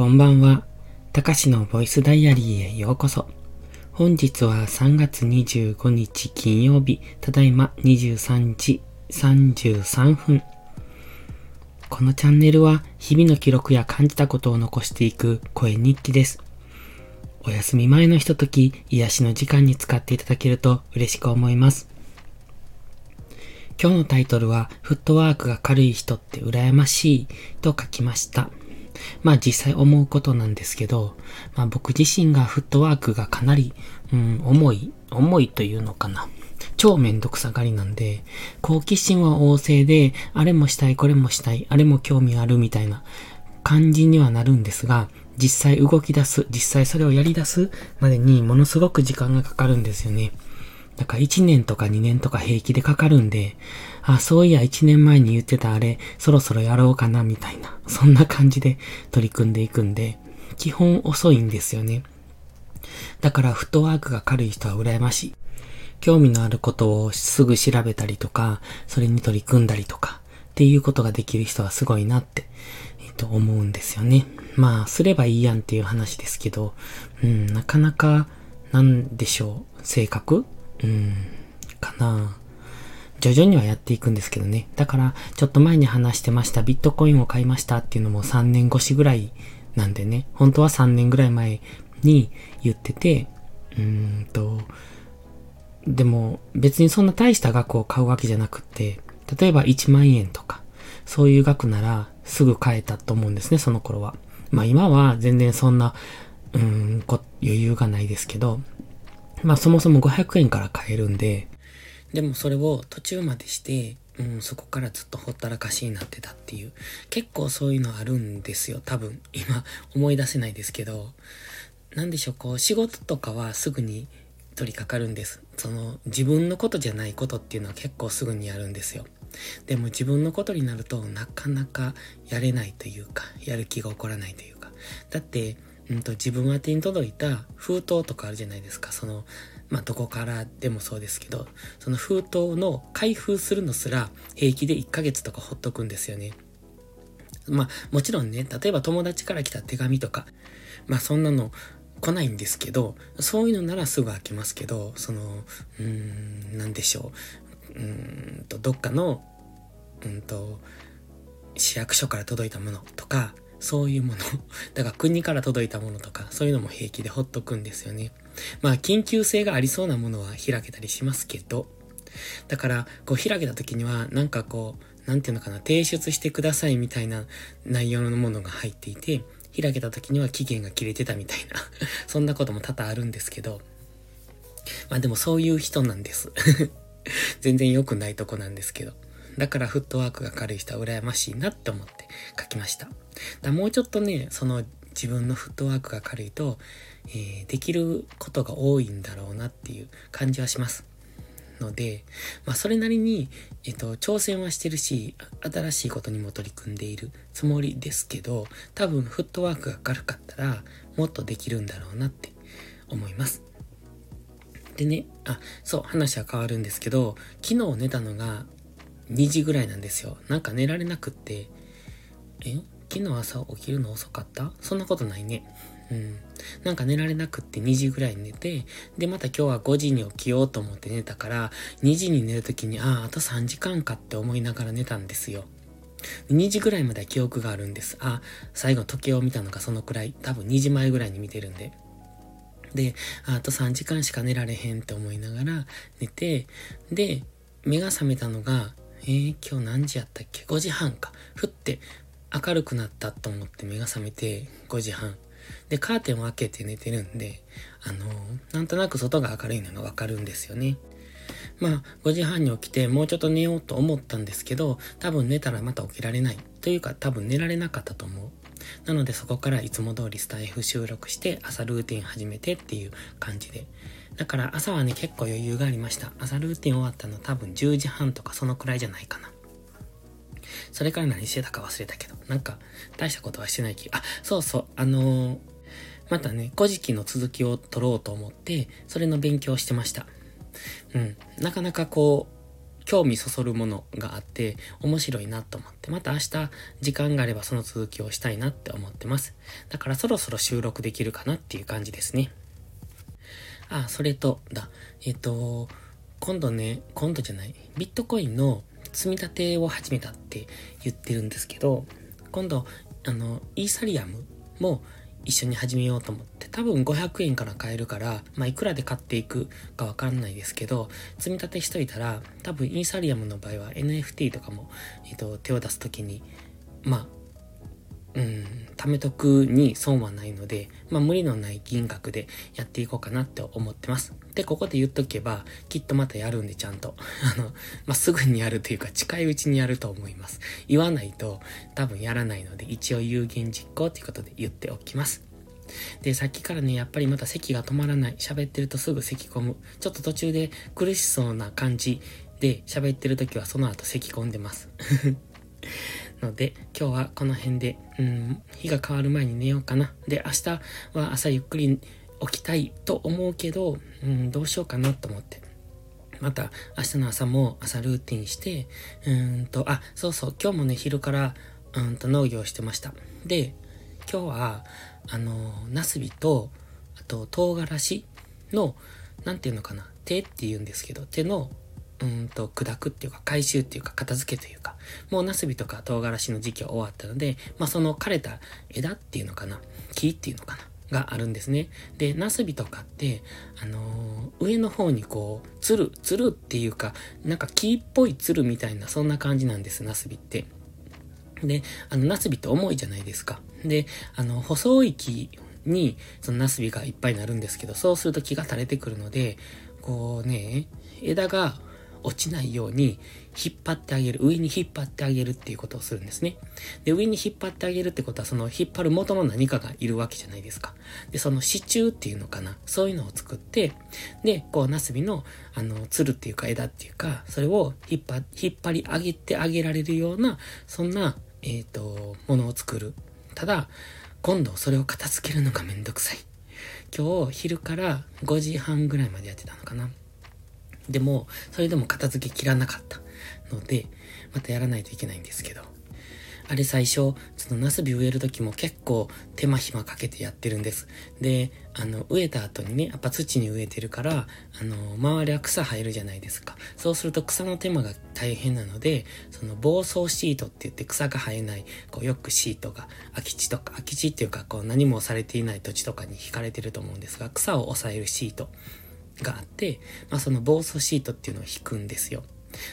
こんばんは。たかしのボイスダイアリーへようこそ。本日は3月25日金曜日、ただいま23時33分。このチャンネルは日々の記録や感じたことを残していく声日記です。お休み前のひととき、癒しの時間に使っていただけると嬉しく思います。今日のタイトルは、フットワークが軽い人って羨ましいと書きました。まあ実際思うことなんですけど、まあ僕自身がフットワークがかなり、うん、重い、重いというのかな。超めんどくさがりなんで、好奇心は旺盛で、あれもしたい、これもしたい、あれも興味あるみたいな感じにはなるんですが、実際動き出す、実際それをやり出すまでにものすごく時間がかかるんですよね。だから1年とか2年とか平気でかかるんで、あ、そういや1年前に言ってたあれ、そろそろやろうかなみたいな、そんな感じで取り組んでいくんで、基本遅いんですよね。だからフットワークが軽い人は羨ましい。興味のあることをすぐ調べたりとか、それに取り組んだりとか、っていうことができる人はすごいなって、えっと、思うんですよね。まあ、すればいいやんっていう話ですけど、うん、なかなか、なんでしょう、性格うん、かな徐々にはやっていくんですけどね。だから、ちょっと前に話してましたビットコインを買いましたっていうのも3年越しぐらいなんでね。本当は3年ぐらい前に言ってて、うーんと、でも別にそんな大した額を買うわけじゃなくって、例えば1万円とか、そういう額ならすぐ買えたと思うんですね、その頃は。まあ今は全然そんな、うん、余裕がないですけど、まあそもそも500円から買えるんで、でもそれを途中までして、うん、そこからずっとほったらかしになってたっていう。結構そういうのあるんですよ、多分。今思い出せないですけど。なんでしょう、こう仕事とかはすぐに取り掛かるんです。その自分のことじゃないことっていうのは結構すぐにやるんですよ。でも自分のことになるとなかなかやれないというか、やる気が起こらないというか。だって、うんと、自分宛てに届いた封筒とかあるじゃないですか。その、まあ、どこからでもそうですけど、その封筒の開封するのすら平気で1ヶ月とかほっとくんですよね。まあ、もちろんね、例えば友達から来た手紙とか、まあ、そんなの来ないんですけど、そういうのならすぐ開けますけど、その、うーん、なんでしょう。うーんと、どっかの、うんと、市役所から届いたものとか、そういうもの。だから国から届いたものとか、そういうのも平気でほっとくんですよね。まあ、緊急性がありそうなものは開けたりしますけど、だから、こう開けた時には、なんかこう、なんていうのかな、提出してくださいみたいな内容のものが入っていて、開けた時には期限が切れてたみたいな そんなことも多々あるんですけど、まあでもそういう人なんです 全然良くないとこなんですけど。だからフットワークが軽い人は羨ましいなって思って書きました。だもうちょっとね、その自分のフットワークが軽いと、えー、できることが多いんだろうなっていう感じはします。ので、まあそれなりに、えっ、と、挑戦はしてるし、新しいことにも取り組んでいるつもりですけど、多分フットワークが軽かったら、もっとできるんだろうなって思います。でね、あ、そう、話は変わるんですけど、昨日寝たのが2時ぐらいなんですよ。なんか寝られなくって、え昨日朝起きるの遅かった？そんなことないね。うん。なんか寝られなくって2時ぐらいに寝て、で、また今日は5時に起きようと思って寝たから、2時に寝るときに、ああ、あと3時間かって思いながら寝たんですよ。2時ぐらいまでは記憶があるんです。あ、最後時計を見たのがそのくらい、多分2時前ぐらいに見てるんで。で、あと3時間しか寝られへんって思いながら寝て、で、目が覚めたのが、えー、今日何時やったっけ ?5 時半か。ふって明るくなったと思って目が覚めて5時半。で、カーテンを開けて寝てるんで、あのー、なんとなく外が明るいのがわかるんですよね。まあ、5時半に起きてもうちょっと寝ようと思ったんですけど、多分寝たらまた起きられない。というか多分寝られなかったと思う。なのでそこからいつも通りスタイフ収録して朝ルーティン始めてっていう感じで。だから朝はね結構余裕がありました。朝ルーティン終わったの多分10時半とかそのくらいじゃないかな。それから何してたか忘れたけど、なんか大したことはしてない気が、あ、そうそう、あのー、またね、古事記の続きを取ろうと思って、それの勉強してました。うん。なかなかこう、興味そそるものがあって面白いなと思って、また明日時間があればその続きをしたいなって思ってます。だからそろそろ収録できるかなっていう感じですね。あ、それと、だ、えっ、と、今度ね、今度じゃない、ビットコインの積み立てを始めたって言ってるんですけど、今度、あの、イーサリアムも一緒に始めようと思って、多分500円から買えるから、まあ、いくらで買っていくかわかんないですけど、積み立てしといたら、多分イーサリアムの場合は NFT とかも、えっ、と、手を出す時に、まあ、うん、貯めとくに損はないので、まあ無理のない金額でやっていこうかなって思ってます。で、ここで言っとけば、きっとまたやるんでちゃんと。あの、まあすぐにやるというか近いうちにやると思います。言わないと多分やらないので、一応有言実行ということで言っておきます。で、さっきからね、やっぱりまた咳が止まらない。喋ってるとすぐ咳込む。ちょっと途中で苦しそうな感じで喋ってる時はその後咳込んでます。ので、今日はこの辺で、うん、日が変わる前に寝ようかな。で、明日は朝ゆっくり起きたいと思うけど、うん、どうしようかなと思って。また、明日の朝も朝ルーティンして、うんと、あ、そうそう、今日もね、昼から、うんと農業してました。で、今日は、あの、ナスビと、あと、唐辛子の、なんていうのかな、手って言うんですけど、手のうんと、砕くっていうか、回収っていうか、片付けというか、もうナスビとか唐辛子の時期は終わったので、まあその枯れた枝っていうのかな、木っていうのかな、があるんですね。で、ナスビとかって、あのー、上の方にこう、つる、つるっていうか、なんか木っぽいつるみたいな、そんな感じなんです、ナスビって。で、あの、ナスビって重いじゃないですか。で、あの、細い木に、そのナスビがいっぱいになるんですけど、そうすると木が垂れてくるので、こうね、枝が落ちないように引っ張ってあげる、上に引っ張ってあげるっていうことをするんですね。で、上に引っ張ってあげるってことは、その引っ張る元の何かがいるわけじゃないですか。で、その支柱っていうのかな。そういうのを作って、で、こう、ナスビの、あの、つるっていうか枝っていうか、それを引っ張、引っ張り上げてあげられるような、そんな、えっ、ー、と、ものを作る。ただ、今度それを片付けるのがめんどくさい。今日昼から5時半ぐらいまでやってたのかな。でも、それでも片付けきらなかったので、またやらないといけないんですけど。あれ最初、そのナスビ植える時も結構手間暇かけてやってるんです。で、あの、植えた後にね、やっぱ土に植えてるから、あの、周りは草生えるじゃないですか。そうすると草の手間が大変なので、その防草シートって言って草が生えない、こうよくシートが空き地とか、空き地っていうかこう何もされていない土地とかに引かれてると思うんですが、草を抑えるシートがあって、まあその防草シートっていうのを引くんですよ。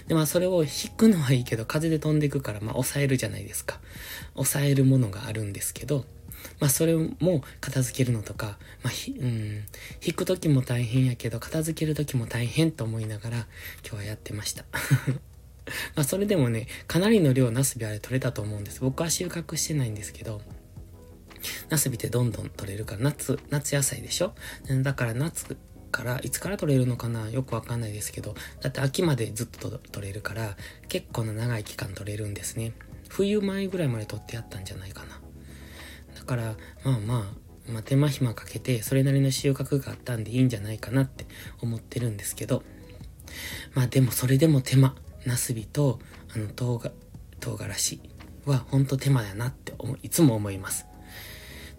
で、まあそれを引くのはいいけど、風で飛んでいくから、まあ抑えるじゃないですか。抑えるものがあるんですけど、まあそれも片付けるのとか、まあひ、うん、引く時も大変やけど、片付ける時も大変と思いながら、今日はやってました。まあそれでもね、かなりの量ナスビあれ取れたと思うんです。僕は収穫してないんですけど、ナスビってどんどん取れるから、夏、夏野菜でしょ？だから夏から、いつから取れるのかなよくわかんないですけど、だって秋までずっと取れるから、結構な長い期間取れるんですね。冬前ぐらいまで取ってやったんじゃないかな。だから、まあまあ、まあ、手間暇かけて、それなりの収穫があったんでいいんじゃないかなって思ってるんですけど、まあでもそれでも手間、ナスビと、あの、唐が、唐辛子はほんと手間やなっていつも思います。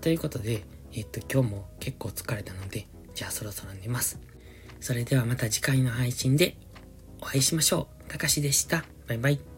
ということで、えっと、今日も結構疲れたので、じゃあそろそろ寝ます。それではまた次回の配信でお会いしましょう。たかしでした。バイバイ。